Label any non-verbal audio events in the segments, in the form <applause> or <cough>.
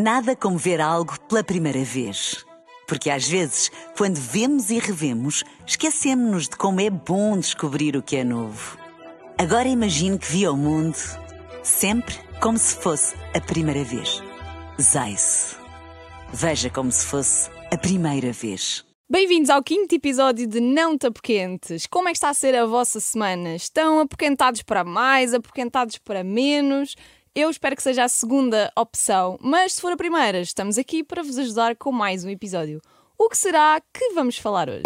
Nada como ver algo pela primeira vez. Porque às vezes, quando vemos e revemos, esquecemos-nos de como é bom descobrir o que é novo. Agora imagine que viu o mundo sempre como se fosse a primeira vez. Zais. Veja como se fosse a primeira vez. Bem-vindos ao quinto episódio de Não Tapoquentes. Como é que está a ser a vossa semana? Estão apoquentados para mais, apoquentados para menos? Eu espero que seja a segunda opção, mas se for a primeira, estamos aqui para vos ajudar com mais um episódio. O que será que vamos falar hoje?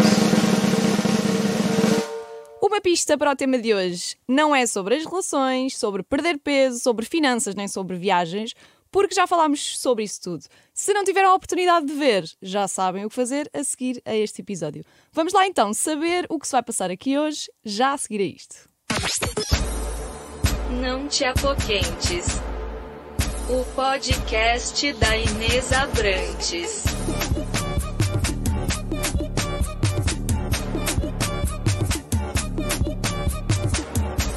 Uma pista para o tema de hoje não é sobre as relações, sobre perder peso, sobre finanças, nem sobre viagens, porque já falámos sobre isso tudo. Se não tiveram a oportunidade de ver, já sabem o que fazer a seguir a este episódio. Vamos lá então saber o que se vai passar aqui hoje, já a seguir a isto. Não te apoquentes. O podcast da Inês Abrantes.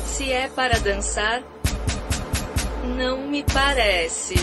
Se é para dançar, não me parece.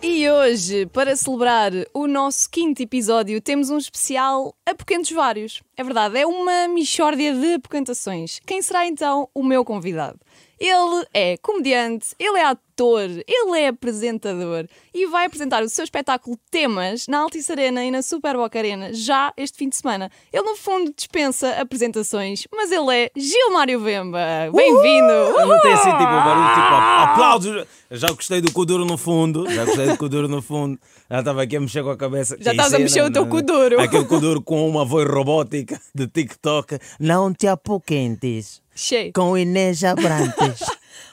E hoje, para celebrar o nosso quinto episódio, temos um especial Apoquentos Vários. É verdade, é uma mixórdia de apoquentações. Quem será então o meu convidado? Ele é comediante, ele é ator, ele é apresentador e vai apresentar o seu espetáculo Temas na Altice Arena e na Super Boca Arena já este fim de semana. Ele, no fundo, dispensa apresentações, mas ele é Gilmário Vemba. Bem-vindo! Não tenho assim tipo barulho, tipo aplausos. Já gostei do Kuduro no fundo, já gostei do Kuduro no fundo. Já estava aqui a mexer com a cabeça. Já estás a mexer o teu não- Kuduro. Aquele <laughs> Kuduro com uma voz robótica de TikTok. Não te apoquentes Cheio. com Inês Abrantes.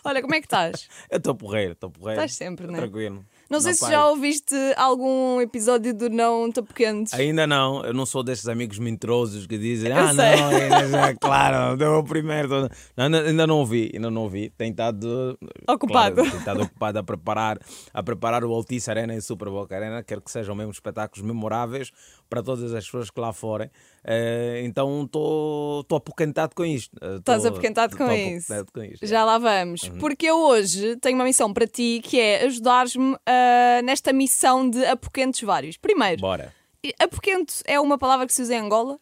Olha, como é que estás? <laughs> Eu estou porreiro, estou porreiro. Estás sempre, né? Tranquilo. Não sei se já ouviste algum episódio do Não Tapoquentes. Ainda não, eu não sou desses amigos mentirosos que dizem, Eu ah, sei. não, Inês, é <laughs> claro, deu o primeiro. Não, ainda- ainda não ouvi, ainda não ouvi. Tem estado Ocupado. claro, tem estado ocupado a preparar, a preparar o Altice Arena e o Super Boca Arena. Quero que sejam mesmo espetáculos memoráveis para todas as pessoas que lá forem. Eh, então estou apoquentado com isto. Eh, Estás apoquentado com isso. com isto. Já lá vamos. Uhum. Porque eu hoje tenho uma missão para ti que é ajudares-me ah, nesta missão de apoquentes vários. Primeiro, Bora. apoquento é uma palavra que se usa em Angola?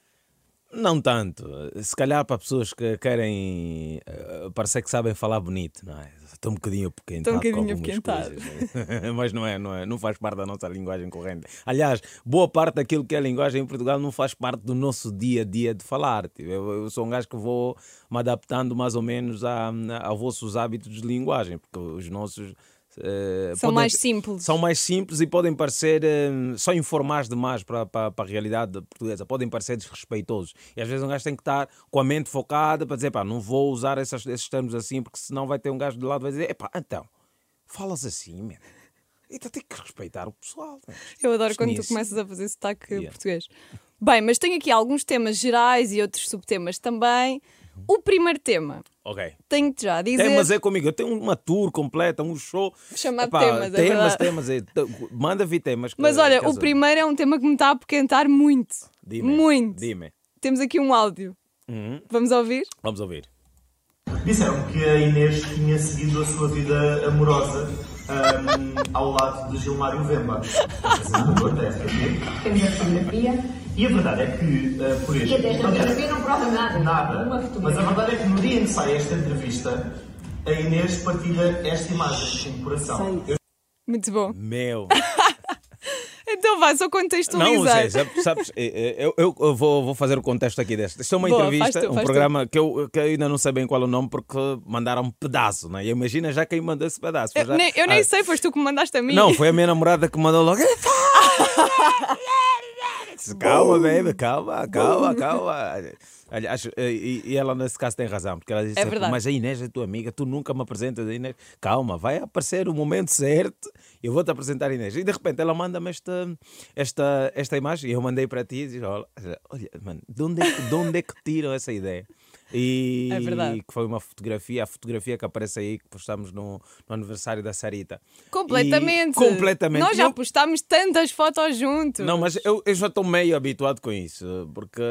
Não tanto. Se calhar para pessoas que querem eh, parecer que sabem falar bonito, não é? Estou um bocadinho apoquentado. Estou um bocadinho apoquentado. coisas, né? <laughs> Mas não é, não é, não faz parte da nossa linguagem corrente. Aliás, boa parte daquilo que é a linguagem em Portugal não faz parte do nosso dia a dia de falar. Tipo, Eu, eu sou um gajo que vou me adaptando mais ou menos a, a vossos hábitos de linguagem, porque os nossos eh, São podem- mais simples. são mais simples e podem parecer eh, só informais demais para, para, para a realidade portuguesa, podem parecer desrespeitosos. E às vezes um gajo tem que estar com a mente focada para dizer, pá, não vou usar essas, esses termos assim, porque senão vai ter um gajo do lado que vai dizer, epá, então, falas assim. Então tem que respeitar o pessoal. né? Eu adoro quando tu Nisso. começas a fazer sotaque Yeah. português. Bem, mas tenho aqui alguns temas gerais e outros subtemas também. O primeiro tema, Ok. tenho-te já a dizer. Temas é comigo, eu tenho uma tour completa, um show. Chamado Epá, temas, é temas, temas, é, manda vir temas. Mas olha, o primeiro é um tema que me está a apoquentar muito. Dime, Muito. Dime. Temos aqui um áudio. Uhum. Vamos ouvir? Vamos ouvir. Disseram que a Inês tinha seguido a sua vida amorosa ahm, ao lado de Gilmário Vemba. <laughs> Temos a fotografia. E a verdade é que, ah, por este. E até esta fotografia não prova nada. Nada. Mas a verdade é que no dia em que sai esta entrevista, a Inês partilha esta imagem o coração. Eu Muito bom. Meu. <laughs> Então vai, só Não, contextualizar. sei, sabes, eh, eh, eu, eu- eu vou, vou fazer o contexto aqui deste. Isto é uma Boa, entrevista, tu, um tu. programa que eu, que eu ainda não sei bem qual é o nome porque mandaram um pedaço, né? E imagina já quem mandou esse pedaço. Eu já- nem, eu nem Ah, sei, foste tu que me mandaste a mim. Não, foi a minha namorada que mandou logo. <laughs> <laughs> calma, baby, calma, calma, calma. Acho- e, e ela nesse caso tem razão, porque ela disse: É verdade. Mas a Inês é tua amiga, tu nunca me apresentas a Inês. Calma, vai aparecer o momento certo, eu vou te apresentar a Inês. E de repente ela manda-me esta, esta, esta imagem e eu mandei para ti e diz: Olha, olha mano, de onde, é, de onde é que tiram essa ideia? E É verdade. que foi uma fotografia, a fotografia que aparece aí que postamos no, no aniversário da Sarita. Completamente. E- completamente. Nós já Eu- postámos tantas fotos juntos. Não, mas eu, eu já estou meio habituado com isso, porque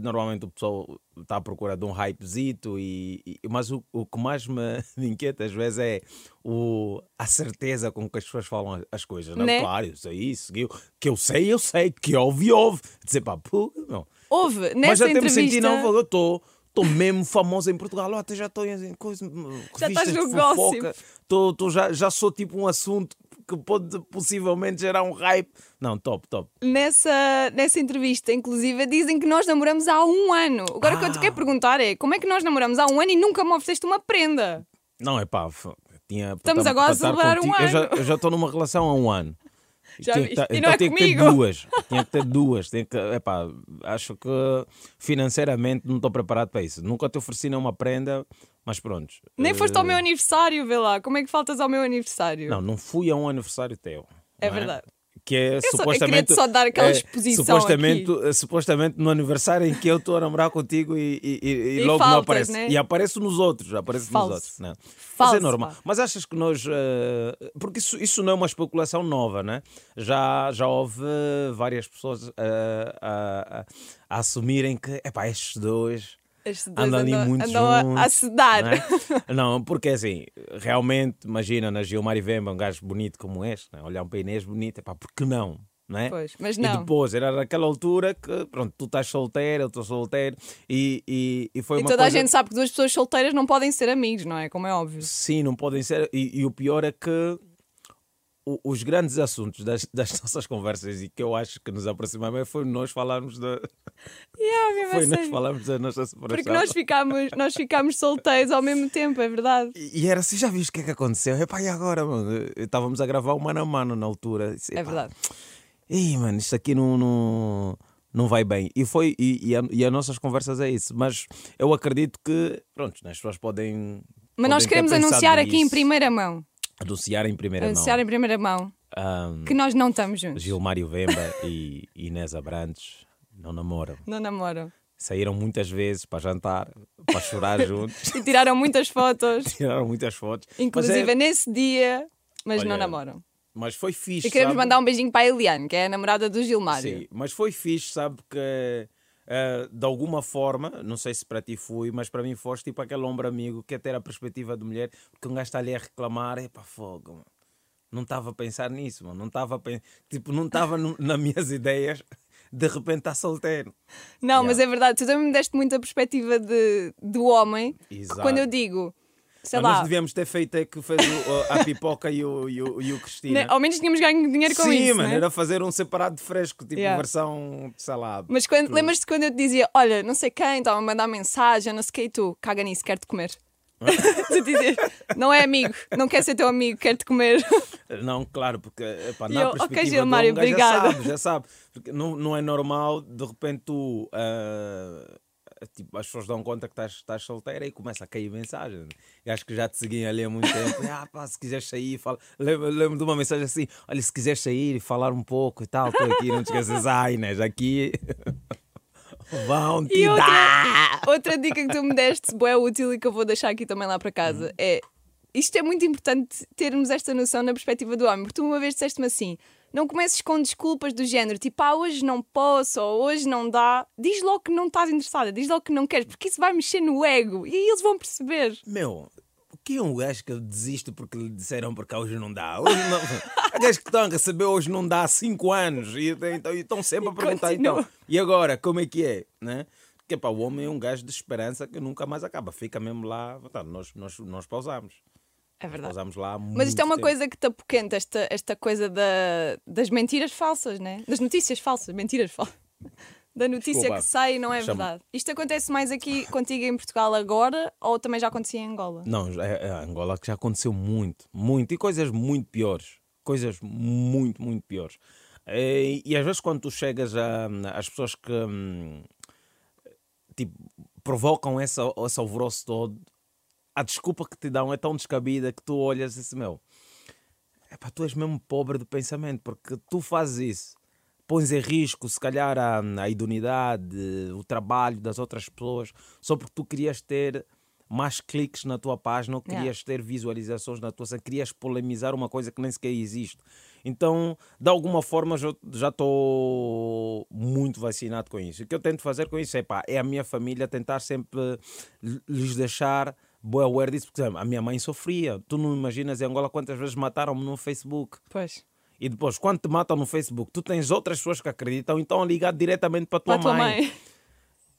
normalmente o pessoal está à procura de um hypezito, e, e- mas o, o que mais me, <laughs> inquieta às vezes é o, a certeza com que as pessoas falam as coisas. Não? Né? Claro, isso, que eu, que eu sei, eu sei, que ouve, ouve. Dizer, pá, pô, não. Houve, Mas nessa até me senti, entrevista... não, eu estou. Estou mesmo famoso em Portugal, ó, até já estou em coisa, Já revistas estás no fofoca, tô, tô já, já sou tipo um assunto que pode possivelmente gerar um hype. Não, top, top. Nessa, nessa entrevista, inclusive, dizem que nós namoramos há um ano. Agora o que eu te Ah. quero perguntar é como é que nós namoramos há um ano e nunca me ofereceste uma prenda? Não, é pá, tinha. Estamos agora a celebrar um contigo- já, ano. eu já estou numa relação há um ano. Já Tinha que tá- E então não é tinha que ter comigo. duas. Tinha que ter duas. Tinha que, epá, acho que financeiramente não estou preparado para isso. Nunca te ofereci nenhuma prenda, mas pronto. Nem foste ao Eh, meu aniversário, vê lá. Como é que faltas ao meu aniversário? Não, não fui a um aniversário teu. É não verdade. Que é só- eu supostamente. queria-te só dar aquela é, exposição supostamente, eh, supostamente no aniversário em que eu estou a namorar contigo e, e- e- e logo faltas, não aparece. né? E apareço nos outros. Apareço Falso. nos outros. Mas Falso, é normal. pá. Mas achas que nós. eh, porque isso, isso não é uma especulação nova, né? Já, já houve várias pessoas a, a- a assumirem que, epá, estes dois. Andam ali andam- muito andam a- juntos, a sedar. Não, é? <laughs> Não, porque assim, realmente, imagina na Gilmar e Vemba, um gajo bonito como este, né? olhar para Inês bonito, epá, por que não? Não é? Pois, mas E não. depois, era naquela altura que, pronto, tu estás solteiro, eu estou solteiro, e, e, e foi E uma toda coisa... a gente sabe que duas pessoas solteiras não podem ser amigos, não é? Como é óbvio. Sim, não podem ser. E, e o pior é que o- os grandes assuntos das, das <laughs> nossas conversas e que eu acho que nos aproximamos foi nós falarmos da. Yeah, a Foi nós sério. falarmos da nossa separação. Porque nós ficámos, nós ficámos solteiros ao mesmo tempo, é verdade. E e era assim, já viste o que é que aconteceu? Epá, e agora, mano? Estávamos a gravar o mano a mano na altura. Disse, É "Epá, verdade. Ih, mano, isto aqui não, não, não vai bem. E foi, e, e, a- e as nossas conversas é isso. Mas eu acredito que, pronto, as pessoas podem. Mas nós podem ter queremos anunciar aqui em nisso. primeira mão. Anunciar em primeira Anunciar mão. em primeira mão Ahm, que nós não estamos juntos. Gilmário Vemba <laughs> e Inês Abrantes não namoram. Não namoram. Saíram muitas vezes para jantar, para chorar <laughs> juntos, E tiraram muitas fotos, <laughs> tiraram muitas fotos. Inclusive é- nesse dia, mas não Olha, namoram. mas foi fixe. E queremos sabe? mandar um beijinho para a Eliane, que é a namorada do Gilmário. Sim, mas foi fixe, sabe? Que eh, de alguma forma, não sei se para ti fui, mas para mim foste tipo aquele ombro amigo que é ter a perspectiva de mulher, porque um gajo está ali a reclamar, é para fogo, mano. Não estava a pensar nisso, mano. Não estava a pen- tipo, não estava <laughs> nas minhas ideias. De repente está solteiro. Não, Yeah. mas é verdade, tu também me deste muita perspectiva de, do homem. Exato. quando eu digo, sei Mas lá, nós devíamos ter feito é que fez o- a pipoca e o, e o, e o Cristina. né, ao menos tínhamos ganho dinheiro com Sim, isso. mano, né? era fazer um separado de fresco, tipo Yeah. versão de salada. Mas quando, lembras-te quando eu te dizia, olha, não sei quem, estava a mandar mensagem, não sei o que, e tu, caga nisso, quero-te comer. <laughs> tu dizias, não é amigo, não quer ser teu amigo, quero-te comer. <laughs> Não, claro, porque epá, na eu, perspectiva Gilmário, do homem, obrigada. já sabe, já sabe. Porque não, não é normal, de repente tu, ah, tipo, as pessoas dão conta que estás, estás solteira e começa a cair mensagem. Acho que já te seguiam ali há muito tempo. Ah, pá, se quiseres sair, fala. Lembro, lembro de uma mensagem assim: olha, se quiseres sair e falar um pouco e tal, estou aqui, não te esqueças, <laughs> ai, Inês, aqui <laughs> vão te E outra, dar. outra dica que tu me deste, boa útil e que eu vou deixar aqui também lá para casa, Hum. é isto é muito importante termos esta noção na perspectiva do homem, porque tu uma vez disseste-me assim. Não comeces com desculpas do género, tipo, ah, hoje não posso, ou hoje não dá. Diz logo que não estás interessada, diz logo que não queres, porque isso vai mexer no ego e aí eles vão perceber. Meu, o que é um gajo que desiste porque lhe disseram porque hoje não dá? Hoje não... <laughs> Há gajos que estão a receber hoje não dá há 5 anos e, então, e estão sempre a perguntar então, e agora, como é que é? Né? Porque pá, o homem é um gajo de esperança que nunca mais acaba, fica mesmo lá, tá, nós, nós, nós pausamos. É verdade. Lá Mas isto é uma tempo. coisa que te apoquenta, esta, esta coisa da, das mentiras falsas, né? Das notícias falsas, mentiras falsas. <laughs> Da notícia Desculpa. que sai não é Chama- verdade. Isto acontece mais aqui contigo em Portugal agora ou também já acontecia em Angola? Não, é, é Angola que já aconteceu muito, muito, e coisas muito piores. Coisas muito, muito piores. E, e às vezes quando tu chegas a, às pessoas que hum, tipo, provocam essa, esse alvoroço todo, a desculpa que te dão é tão descabida que tu olhas e dizes, meu, epá, tu és mesmo pobre de pensamento, porque tu fazes isso pões em risco, se calhar, a, a idoneidade, o trabalho das outras pessoas, só porque tu querias ter mais cliques na tua página, ou Yeah. querias ter visualizações na tua querias polemizar uma coisa que nem sequer existe. Então, de alguma forma, já- estou muito vacinado com isso. O que eu tento fazer com isso é, pá, é a minha família tentar sempre lhes deixar boa aware disso. Por exemplo, a minha mãe sofria. Tu não imaginas em Angola quantas vezes mataram-me no Facebook. Pois. E depois, quando te matam no Facebook, tu tens outras pessoas que acreditam, então ligar diretamente para a tua, tua mãe.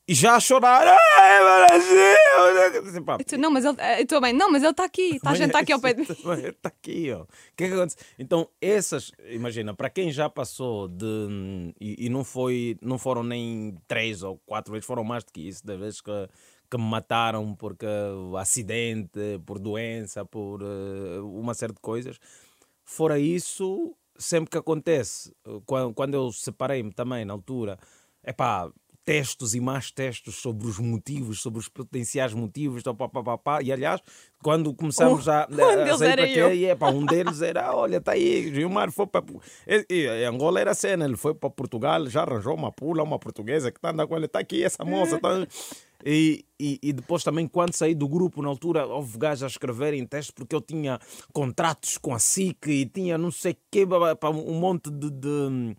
E já a chorar. Ai, Brasil! Assim, pá, E tu, não, mas ele. A tua mãe, não, mas ele está aqui, está a jantar aqui ao <laughs> pé de mim. Está aqui, ó. O que é que acontece? Então, essas, imagina, para quem já passou de. E, e não, foi, não foram nem três ou quatro vezes, foram mais do que isso, das vezes que, que me mataram porque acidente, por doença, por eh, uma série de coisas. Fora isso, sempre que acontece, quando, quando eu separei-me também na altura, é pá, textos e mais textos sobre os motivos, sobre os potenciais motivos, pá, pá, pá, pá. e aliás, quando começamos Um- <laughs> a, a deles sair para eu. quê, e, é, pá, um deles era, olha, está aí, Gilmar foi para... Angola era cena, ele foi para Portugal, já arranjou uma pula, uma portuguesa que está andando com ele, está aqui essa moça, tá... E, e, e depois também, quando saí do grupo, na altura, houve gajos a escreverem textos porque eu tinha contratos com a SIC e tinha não sei o quê, um monte de, de.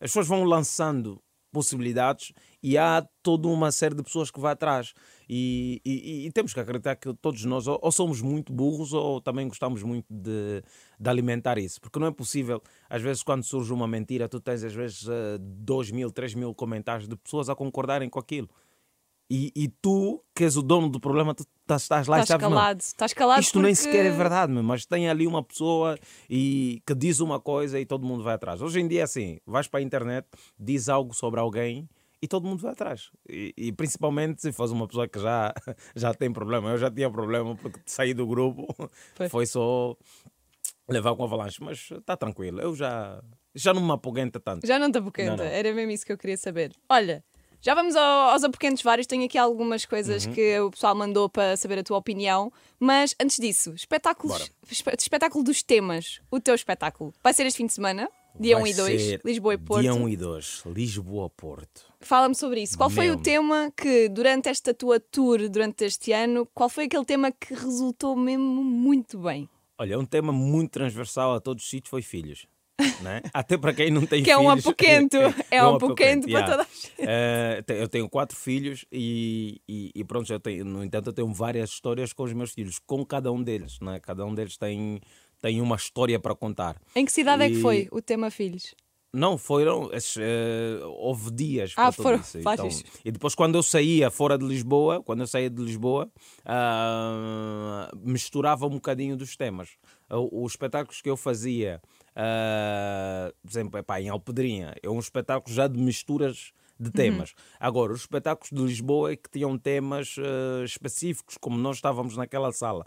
As pessoas vão lançando possibilidades e há toda uma série de pessoas que vai atrás. E, e- e temos que acreditar que todos nós ou, ou somos muito burros ou também gostamos muito de, de alimentar isso. Porque não é possível, às vezes, quando surge uma mentira, tu tens às vezes 2 mil, 3 mil comentários de pessoas a concordarem com aquilo. E, e tu, que és o dono do problema, tu tá- estás lá e Estás sabes, não, calado. Estás calado isto nem porque- sequer é verdade, meu, mas tem ali uma pessoa e que diz uma coisa e todo mundo vai atrás. Hoje em dia é assim, vais para a internet, diz algo sobre alguém e todo mundo vai atrás. E, e principalmente se fores uma pessoa que já, <laughs> já tem problema. Eu já tinha problema porque saí do grupo, <laughs> Foi. foi só levar com avalanche, mas está tranquilo. Eu já, já não me apoguenta tanto. Já não te não. era mesmo isso que eu queria saber. Olha, já vamos ao- aos apoquentos vários. Tenho aqui algumas coisas Uhum. que o pessoal mandou para saber a tua opinião. Mas antes disso, espetáculos, Bora. espetáculo dos temas. O teu espetáculo vai ser este fim de semana, dia Vai 1 e 2, ser Lisboa e Porto. Dia 1 e 2, Lisboa-Porto. Fala-me sobre isso. Qual foi Mesmo. o tema que, durante esta tua tour, durante este ano, qual foi aquele tema que resultou mesmo muito bem? Olha, um tema muito transversal a todos os sítios foi filhos. Né? Até para quem não tem Que é um filhos. apoquento. <laughs> É um apoquento para yeah. toda a gente. Te- eu tenho quatro filhos e, e, e pronto, eu tenho, no entanto, eu tenho várias histórias com os meus filhos, com cada um deles. Né? Cada um deles tem, tem uma história para contar. Em que cidade é que E- foi o tema Filhos? Não, foram. esses, eh, houve dias Ah, para foram isso. vários. e depois, quando eu saía fora de Lisboa, quando eu saía de Lisboa, ah, misturava um bocadinho dos temas. Os espetáculos que eu fazia, ah, por exemplo, epá, em Alpedrinha, é um espetáculo já de misturas de temas. Agora, os espetáculos de Lisboa é que tinham temas ah, específicos, como nós estávamos naquela sala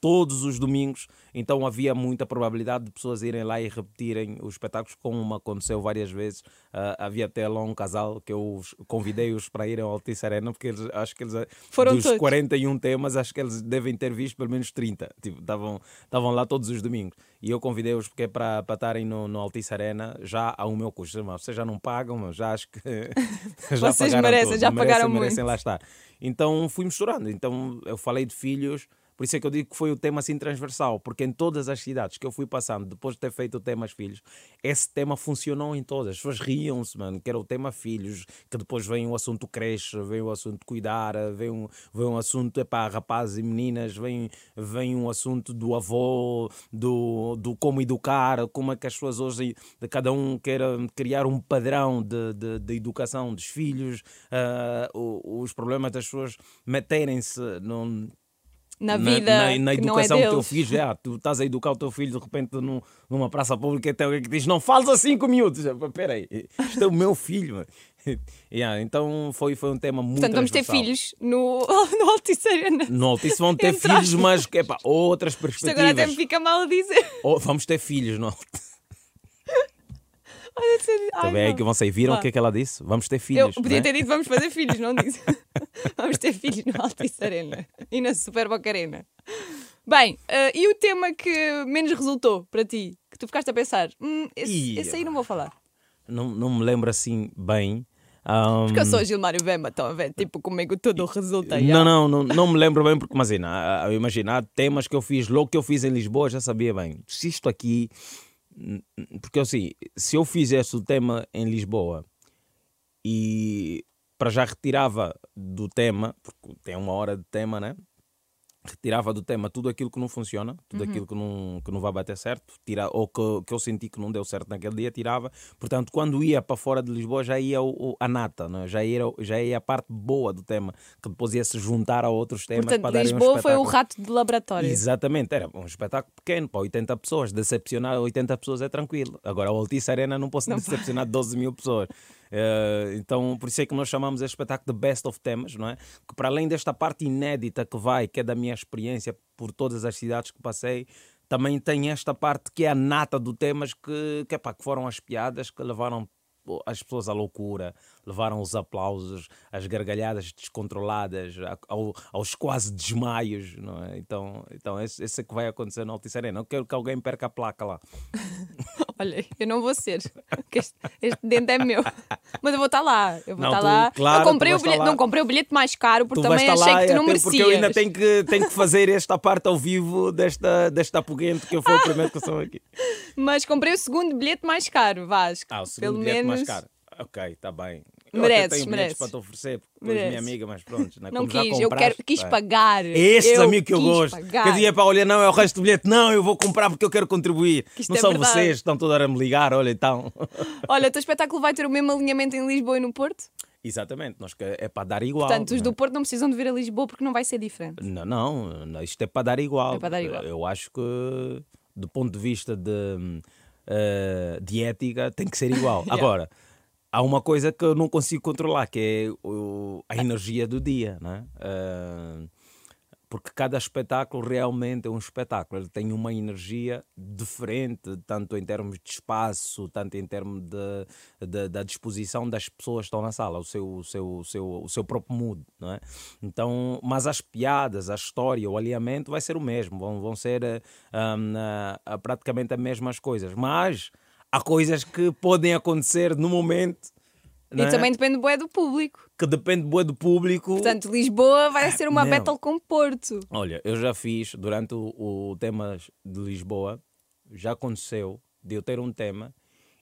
todos os domingos, então havia muita probabilidade de pessoas irem lá e repetirem os espetáculos, como aconteceu várias vezes. Ah, havia até lá um casal que eu os- convidei-os para irem ao Altice Arena, porque eles, acho que eles, ah, Foram dos todos. 41 temas, acho que eles devem ter visto pelo menos 30. Tipo, estavam estavam lá todos os domingos. E eu convidei-os porque é para estarem no, no Altice Arena já ao meu custo. Mas Vocês já não pagam, mas já acho que <laughs> já Vocês pagaram merecem, tudo. já Merecem, pagaram merecem muito. lá estar. Então fui misturando. Então eu falei de filhos, por isso é que eu digo que foi o tema assim transversal, porque em todas as cidades que eu fui passando, depois de ter feito o tema filhos, esse tema funcionou em todas. As pessoas riam-se, mano, que era o tema filhos, que depois vem o assunto creche, vem o assunto cuidar, vem um, vem um assunto, epá, rapazes e meninas, vem, vem um assunto do avô, do, do como educar, como é que as pessoas hoje, cada um quer criar um padrão de, de, de educação dos filhos, o- os problemas das pessoas meterem-se num, Na vida na, na que não é educação do teu deles. filho, já, tu estás a educar o teu filho de repente num- numa praça pública e tem alguém que diz não fales a cinco minutos. Espera aí, isto é o meu filho. <laughs> Yeah, então foi, foi um tema muito Portanto, vamos ter filhos no, <laughs> no Altice Arena. No Altice vão ter filhos, mas que, epá, outras Isto agora até perspectivas. me fica mal a dizer. Ou vamos ter filhos no Altice. Ai, Também é que vocês viram o que é que ela disse? Vamos ter Eu filhos. podia né? ter dito vamos fazer filhos, não disse. <laughs> vamos ter filhos no Altice Arena e na Super Boca Arena. Bem, eh, e o tema que menos resultou para ti? Que tu ficaste a pensar, hum, esse, esse aí não vou falar. não, não me lembro assim bem. Ahm, Porque eu sou Gilmário Vemba, estão a ver? Tipo, comigo tudo resulta. Não, não, não, não me lembro bem, porque imagina, ah, ah, imagina, há temas que eu fiz, logo que eu fiz em Lisboa, já sabia bem. Se isto aqui. Porque assim, se eu fizesse o tema em Lisboa e para já retirava do tema, porque tem uma hora de tema, né? Retirava do tema tudo aquilo que não funciona, tudo aquilo que não, que não vai bater certo, tira, ou que, que eu senti que não deu certo naquele dia, tirava. Portanto, quando ia para fora de Lisboa, já ia o, o- a nata, né? já, ia, já ia a parte boa do tema, que depois ia se juntar a outros temas para Portanto, darem um Lisboa foi o espetáculo. rato de laboratório. Exatamente, era um espetáculo pequeno para 80 pessoas. Decepcionar 80 pessoas é tranquilo. Agora, a Altice Arena não posso decepcionar 12 mil pessoas. Eh, então, por isso é que nós chamamos este espetáculo de Best of Temas, não é? Que para além desta parte inédita que vai, que é da minha experiência por todas as cidades que passei, também tem esta parte que é a nata do temas que, que, epá, que foram as piadas que levaram as pessoas à loucura, levaram os aplausos, as gargalhadas descontroladas, ao- aos quase desmaios, não é? Então, então esse, esse é que vai acontecer no Altice Arena. Não quero que alguém perca a placa lá. <laughs> Olha, eu não vou ser. porque Este, este dente é meu. Mas eu vou estar lá. Eu vou Não, estar tu- lá. claro, eu comprei o bilhete, não comprei o bilhete mais caro porque Tu também achei lá, que tu não até merecias. porque eu ainda tenho que, tenho que fazer esta parte ao vivo desta, desta apoguente que eu fui o primeiro que sou aqui. <laughs> Mas comprei o segundo bilhete mais caro, Vasco. Ah, o segundo Pelo bilhete menos. mais caro. Ok, está bem. Mereces, tenho mereces. para te oferecer, porque és minha Mereces. amiga, mas pronto. Não já quis, eu quero, quis pagar. É estes eu amigos que eu gosto. Pagar. Que dizia para olha, não, é o resto do bilhete. Não, eu vou comprar porque eu quero contribuir. isto Não é são verdade. vocês que estão toda hora a me ligar, olha, então. <laughs> Olha, o teu espetáculo vai ter o mesmo alinhamento em Lisboa e no Porto? Exatamente, nós que é para dar igual. Portanto, os não do é? Porto não precisam de vir a Lisboa porque não vai ser diferente. Não, não, não, isto é para dar igual. É para dar igual. Eu acho que, do ponto de vista de, eh, de ética, tem que ser igual. <laughs> Yeah. Agora, há uma coisa que eu não consigo controlar, que é o- a energia do dia, né? Eh, porque cada espetáculo realmente é um espetáculo, ele tem uma energia diferente, tanto em termos de espaço, tanto em termos de, de- da disposição das pessoas que estão na sala, o seu, o seu, o seu, o seu próprio mood, não é? Então, mas as piadas, a história, o alinhamento vai ser o mesmo, vão, vão ser eh, hum, ah, ah, praticamente as mesmas coisas, mas há coisas que podem acontecer no momento E é? também depende bué do público. que depende bué do público. Portanto, Lisboa vai ser uma Não. battle com Porto. Olha, eu já fiz durante o, o tema de Lisboa, já aconteceu de eu ter um tema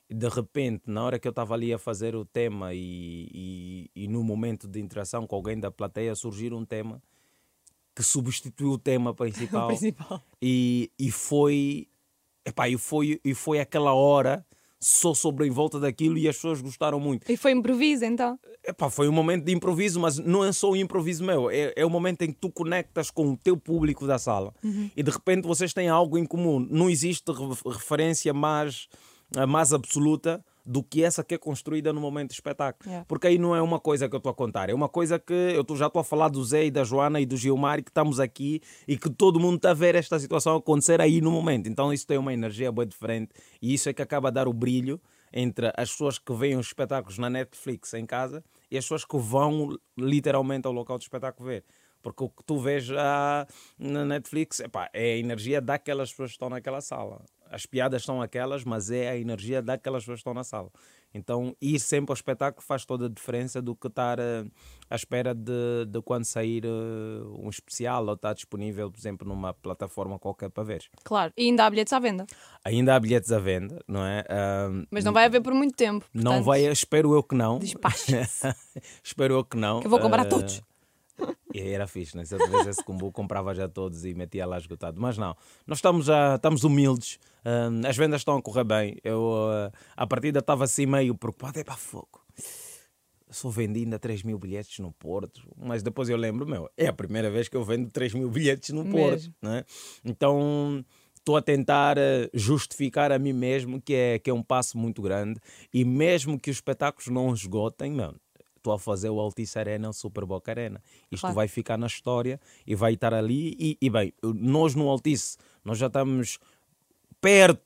e de repente, na hora que eu estava ali a fazer o tema e, e, e no momento de interação com alguém da plateia, surgir um tema que substituiu o tema <laughs> principal. principal. E, e foi. Epá, e foi, e foi aquela hora só sobre em volta daquilo e as pessoas gostaram muito. E foi improviso, então. Epá, foi um momento de improviso, mas não é só um improviso meu, é, é o momento em que tu conectas com o teu público da sala e de repente vocês têm algo em comum. Não existe re- referência mais, mais absoluta do que essa que é construída no momento de espetáculo. Yeah. Porque aí não é uma coisa que eu estou a contar, é uma coisa que eu tô- já estou a falar do Zé e da Joana e do Gilmar e que estamos aqui e que todo mundo está a ver esta situação acontecer aí no momento. Então isso tem uma energia bem diferente e isso é que acaba a dar o brilho entre as pessoas que veem os espetáculos na Netflix em casa e as pessoas que vão literalmente ao local do espetáculo ver. Porque o que tu vês ah, na Netflix epá, é a energia daquelas pessoas que estão naquela sala. As piadas são aquelas, mas é a energia daquelas pessoas que estão na sala. Então, ir sempre ao espetáculo faz toda a diferença do que estar ah, à espera de, de quando sair ah, um especial ou estar disponível, por exemplo, numa plataforma qualquer para ver. Claro. E ainda há bilhetes à venda. Ainda há bilhetes à venda, não é? Ah, Mas não vai haver por muito tempo. não portanto, vai, espero eu que não. Despacha-se. <laughs> espero eu que não. Que eu vou comprar Eh, todos. E era fixe, né? Se eu tivesse esse combo, comprava já todos e metia lá esgotado. Mas não, nós estamos já estamos humildes, hum, as vendas estão a correr bem. Eu, uh, à partida, estava assim meio preocupado, é para fogo. Só vendi ainda 3 mil bilhetes no Porto, mas depois eu lembro, meu, é a primeira vez que eu vendo 3 mil bilhetes no Porto. Mesmo. Né? Então estou a tentar eh, justificar a mim mesmo que é, que é um passo muito grande e mesmo que os espetáculos não esgotem, não. Estou a fazer o Altice Arena, o Super Boca Arena. Isto Claro. vai ficar na história e vai estar ali. E, e bem, nós no Altice, nós já estamos perto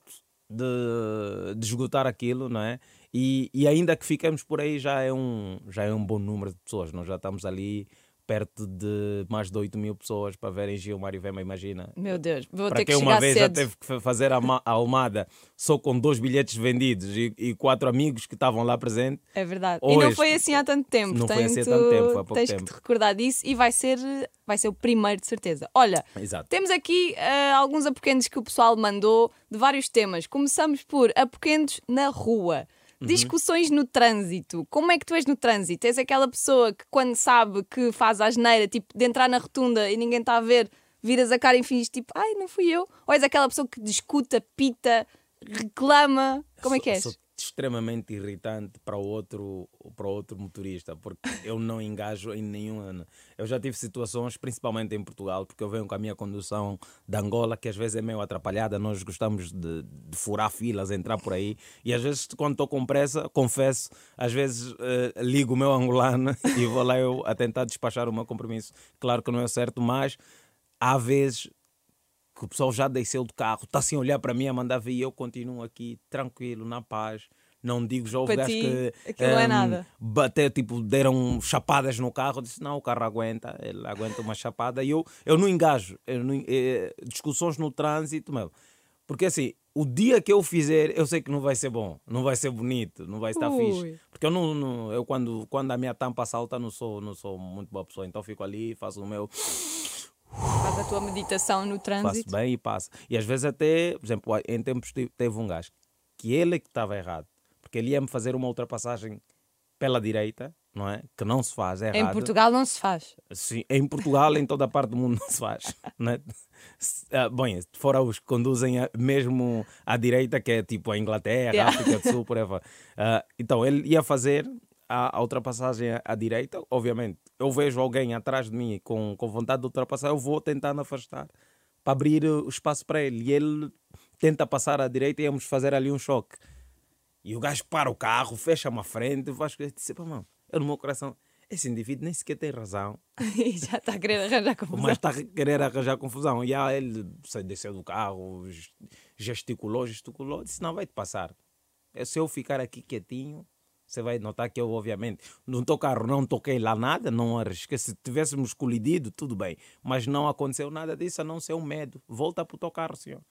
de, de esgotar aquilo, não é? E, e ainda que fiquemos por aí já é, um, já é um bom número de pessoas. Nós já estamos ali perto de mais de 8 mil pessoas para verem Gilmário Vema, imagina. Meu Deus, vou Para ter que uma vez já cedo. teve que fa- fazer a a Almada só com dois bilhetes vendidos e, e quatro amigos que estavam lá presentes. É verdade. Ou e não foi assim há tanto tempo. Não foi assim há tanto tempo, há pouco tens que tempo. te recordar disso e vai ser, vai ser o primeiro de certeza. Olha, Exato. temos aqui ah, alguns apoquentos que o pessoal mandou de vários temas. Começamos por apoquentos na rua. Uhum. Discussões no trânsito. Como é que tu és no trânsito? És aquela pessoa que, quando sabe que faz a asneira, tipo, de entrar na rotunda e ninguém está a ver, viras a cara e finges tipo, ai, não fui eu? Ou és aquela pessoa que discuta, pita, reclama? Como é que és? Sou extremamente irritante para o outro para o outro motorista porque <laughs> eu não engajo em nenhuma eu já tive situações principalmente em Portugal porque eu venho com a minha condução de Angola que às vezes é meio atrapalhada. Nós gostamos de, de furar filas entrar por aí. E às vezes quando estou com pressa confesso às vezes eh, ligo o meu angolano <laughs> e vou lá eu a tentar despachar o meu compromisso. Claro que não é certo mas há vezes que o pessoal já desceu do carro, está assim a olhar para mim a mandar vir e eu continuo aqui tranquilo, na paz. Não digo, já houve gajos que aquilo não é ehm, nada. bater, tipo, deram chapadas no carro. Eu disse, não, o carro aguenta, ele aguenta uma chapada. E eu, eu não engajo. Eu não, eh, discussões no trânsito, meu. Porque assim, o dia que eu fizer, eu sei que não vai ser bom, não vai ser bonito, não vai estar Ui. fixe. Porque eu não, não- eu quando, quando a minha tampa salta, não sou, não sou muito boa pessoa. Então fico ali, faço o meu Faz a tua meditação no faço trânsito. bem e passa. E às vezes até, por exemplo, em tempos te- teve um gajo que ele é que estava errado, porque ele ia-me fazer uma ultrapassagem pela direita, não é? Que não se faz, é errado. Em Portugal não se faz. Sim, em Portugal, em toda a parte do mundo não se faz. <laughs> Não é? Ah, bom, fora os que conduzem a- mesmo à direita, que é tipo a Inglaterra, Yeah. África do Sul, por aí. Ah, então, ele ia fazer a, a ultrapassagem à, à direita, obviamente. Eu vejo alguém atrás de mim com, com vontade de ultrapassar, eu vou tentando afastar para abrir uh, o espaço para ele. E ele tenta passar à direita e íamos fazer ali um choque. E o gajo para o carro, fecha-me a frente, que eu disse, pá, mano, eu no meu coração, esse indivíduo nem sequer tem razão, <laughs> E já está a querer arranjar confusão. mas está a querer arranjar confusão. E aí ele desceu do carro, gest- gesticulou, gesticulou, disse, não, vai-te passar. É, Se eu ficar aqui quietinho, você vai notar que eu, obviamente, no teu carro não toquei lá nada, não arrisquei. Se tivéssemos colidido, tudo bem. Mas não aconteceu nada disso, a não ser o medo. Volta para o teu carro, senhor.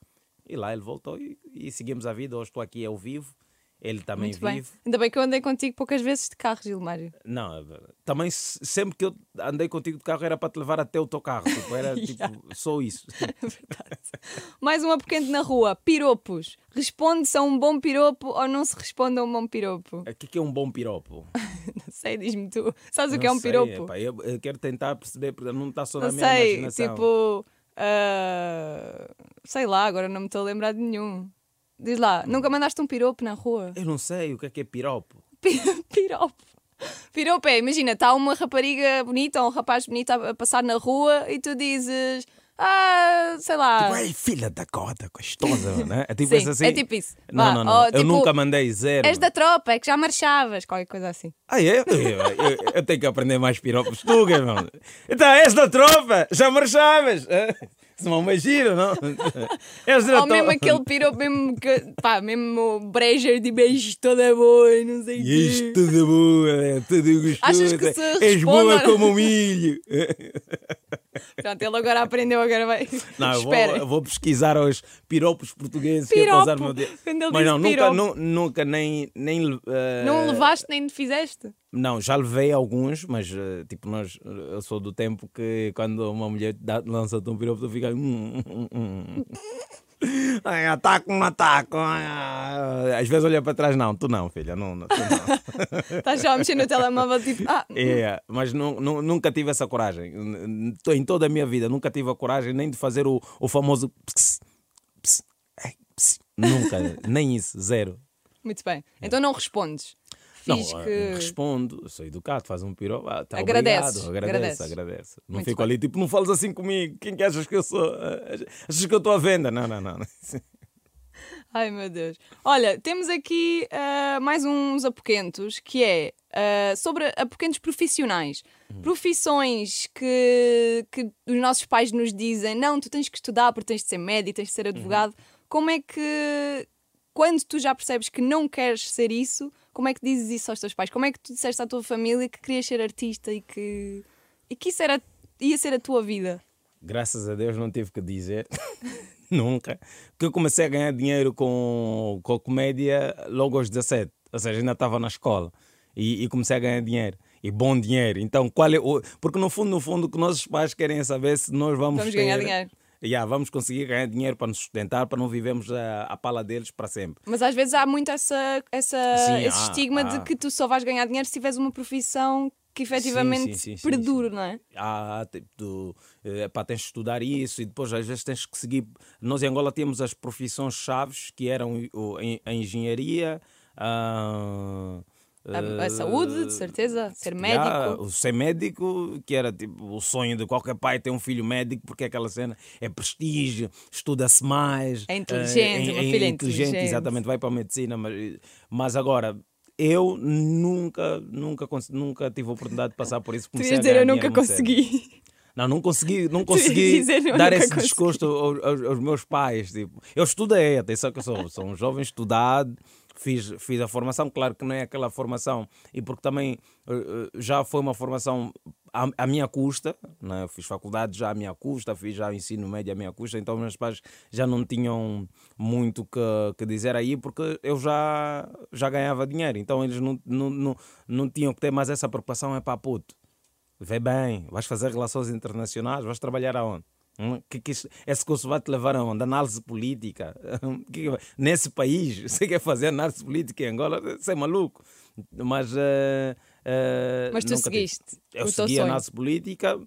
E lá ele voltou e, e seguimos a vida. Hoje estou aqui ao vivo, ele também Muito bem. vive. Ainda bem que eu andei contigo poucas vezes de carro, Gilmário. Não, também se- sempre que eu andei contigo de carro era para te levar até o teu carro. Tipo, era <laughs> tipo, só isso. <laughs> Mais um apoquente na rua. Piropos. Responde-se a um bom piropo ou não se responde a um bom piropo? O que que é um bom piropo? <laughs> Não sei, diz-me tu. Sabes o Não que é um sei, piropo? epá, eu, eu quero tentar perceber, porque não está só não na minha sei, imaginação. tipo. ah, sei lá, agora não me estou a lembrar de nenhum. Diz lá, nunca mandaste um piropo na rua? Eu não sei o que é que é piropo. <laughs> Pi- Piropo. Piropo é, imagina, está uma rapariga bonita ou um rapaz bonito a passar na rua e tu dizes, ah, sei lá. Tipo, filha da cota, gostosa, <laughs> né? É tipo Sim, isso assim. é tipo isso. Não, Vá, não, não. ó, eu tipo, nunca mandei zero. És da tropa, é que já marchavas, qualquer coisa assim. Ah, é? Eu, eu- eu tenho que aprender mais piropos. Tu, irmão. Então, és da tropa, já marchavas. <laughs> Isso não é giro, não? Da Ou mesmo aquele piropo, mesmo, que, pá, mesmo breja de beijos toda boa e não sei o quê. isto tudo boa, é tudo gostoso. Achas que se És boa como um milho. <laughs> Pronto, ele agora aprendeu, agora vai. Não, eu vou, Espera. eu vou pesquisar os piropos portugueses que é para usar meu Mas não, nunca, piropo. nu- nunca nem. nem eh, Não levaste nem fizeste? Não, já levei alguns, mas eh, tipo, nós, eu sou do tempo que quando uma mulher dá- lança-te um piropo, tu fica. hum, hum, hum. Ai, ataco, não ataco. Às vezes olha para trás, não, tu não, filha, não, não, tu não. <laughs> Estás só a mexer no telemóvel, tipo, ah, É, mas nu- nu- nunca tive essa coragem. Em toda a minha vida, nunca tive a coragem nem de fazer o, o famoso. Ps, ps, ai, ps. Nunca, <laughs> nem isso, zero. muito bem. Então não respondes. Não, Fiz ah, que. respondo, sou educado, faz um piropo. Ah, tá, Agradeces, obrigado, agradeço, agradeces. agradeço. Não Muito fico bem. ali tipo, não falas assim comigo, quem que achas que eu sou? Ah, Achas que eu estou à venda? Não, não, não. <laughs> Ai meu Deus. Olha, temos aqui ah, mais uns apoquentos que é ah, sobre apoquentos profissionais. Hum. Profissões que, que os nossos pais nos dizem: não, tu tens que estudar porque tens de ser médico, tens de ser Uhum. advogado. Como é que, quando tu já percebes que não queres ser isso, como é que dizes isso aos teus pais? Como é que tu disseste à tua família que querias ser artista e que e que isso era, ia ser a tua vida? Graças a Deus não tive que dizer. <laughs> Nunca. Que eu comecei a ganhar dinheiro com, com a comédia logo aos 17. Ou seja, ainda estava na escola. E, e comecei a ganhar dinheiro. E bom dinheiro. Então, qual é o. Porque no fundo, no fundo, o que nossos pais querem é saber se nós vamos. Vamos ter- ganhar dinheiro. Yeah, vamos conseguir ganhar dinheiro para nos sustentar, para não vivemos a, a pala deles para sempre. Mas às vezes há muito essa, essa, Sim, esse há, estigma há. de que tu só vais ganhar dinheiro se tiveres uma profissão que efetivamente sim, sim, sim, perdure, não é? há tipo, tu, eh, pá, tens de estudar isso e depois às vezes tens que seguir. Nós em Angola temos as profissões chaves que eram o- a engenharia, a, A, a saúde, de certeza, ser médico. Yeah, ser médico, que era tipo o sonho de qualquer pai ter um filho médico, porque aquela cena é prestígio, estuda-se mais. É inteligente, eh, uma filha inteligente. Exatamente, vai para a medicina. Mas, mas agora, eu nunca, nunca, nunca tive a oportunidade de passar por isso. Tu comecei ias dizer, eu nunca consegui. Não, não consegui, não <laughs> consegui dizer, dar esse consegui. desgosto aos, aos- aos meus pais. Tipo, eu estudei, atenção que eu sou, sou um jovem estudado, fiz, fiz a formação, claro que não é aquela formação, e porque também eh, eh, já foi uma formação à, à minha custa, né? fiz faculdade já à minha custa, fiz já ensino médio à minha custa, então meus pais já não tinham muito que, que dizer aí, porque eu já, já ganhava dinheiro, então eles não, não, não, não tinham que ter mais essa preocupação, é para puto. Vê bem, vais fazer relações internacionais, vais trabalhar aonde? Hum, Que, que esse curso vai te levar aonde? Análise política. Que que Nesse país, <laughs> você quer fazer análise política em Angola? Você é maluco. Mas. eh, eh, Mas tu seguiste Eu o segui análise política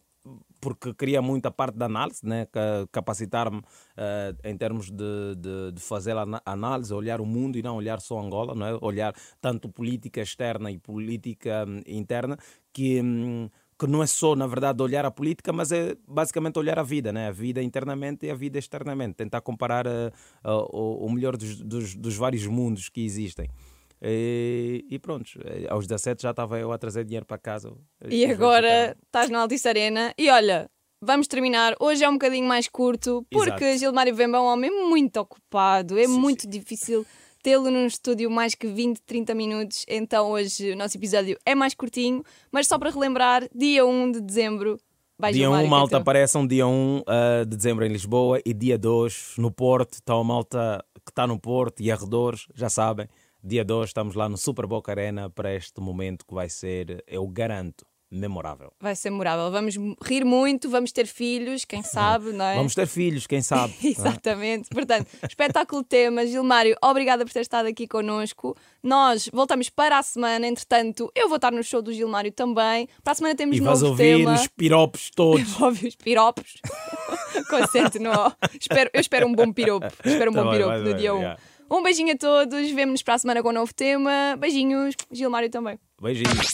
porque queria muito a parte da análise, né? ca- capacitar-me eh, em termos de, de, de fazer a análise, olhar o mundo e não olhar só Angola, não é? olhar tanto política externa e política hum, interna, que, hum, que não é só, na verdade, olhar a política, mas é basicamente olhar a vida, né? a vida internamente e a vida externamente, tentar comparar eh, eh, o, melhor dos, dos, dos vários mundos que existem. E, e pronto, eh, aos 17 já estava eu a trazer dinheiro para casa. E agora estás na Altice Arena e olha, vamos terminar. Hoje é um bocadinho mais curto porque Exato. Gilmário Vemba é um homem muito ocupado, é Sim, muito sim. difícil tê-lo num estúdio mais que 20, 30 minutos. Então hoje o nosso episódio é mais curtinho, mas só para relembrar, dia 1 de dezembro vai Dia 1, Gilmário, que é malta, apareçam dia 1 uh, de dezembro em Lisboa e dia 2 no Porto. Está a malta que está no Porto e arredores, já sabem. Dia 2 estamos lá no Super Boca Arena para este momento que vai ser, eu garanto, memorável. Vai ser memorável. Vamos rir muito, vamos ter filhos, quem sabe, não é? Vamos ter filhos, quem sabe. <laughs> não é? Exatamente. Portanto, espetáculo tema. Gilmário, obrigada por ter estado aqui connosco. Nós voltamos para a semana. Entretanto, eu vou estar no show do Gilmário também. Para a semana temos E novo vais ouvir tema. os piropos todos. <laughs> Óbvio, os piropos. <laughs> Consente no. Espero, eu espero um bom piropo. Espero um Tá bom bem, piropo no ver, dia 1. yeah. Um beijinho a todos. Vemo-nos para a semana com um novo tema. Beijinhos. Gilmário também. Beijinhos.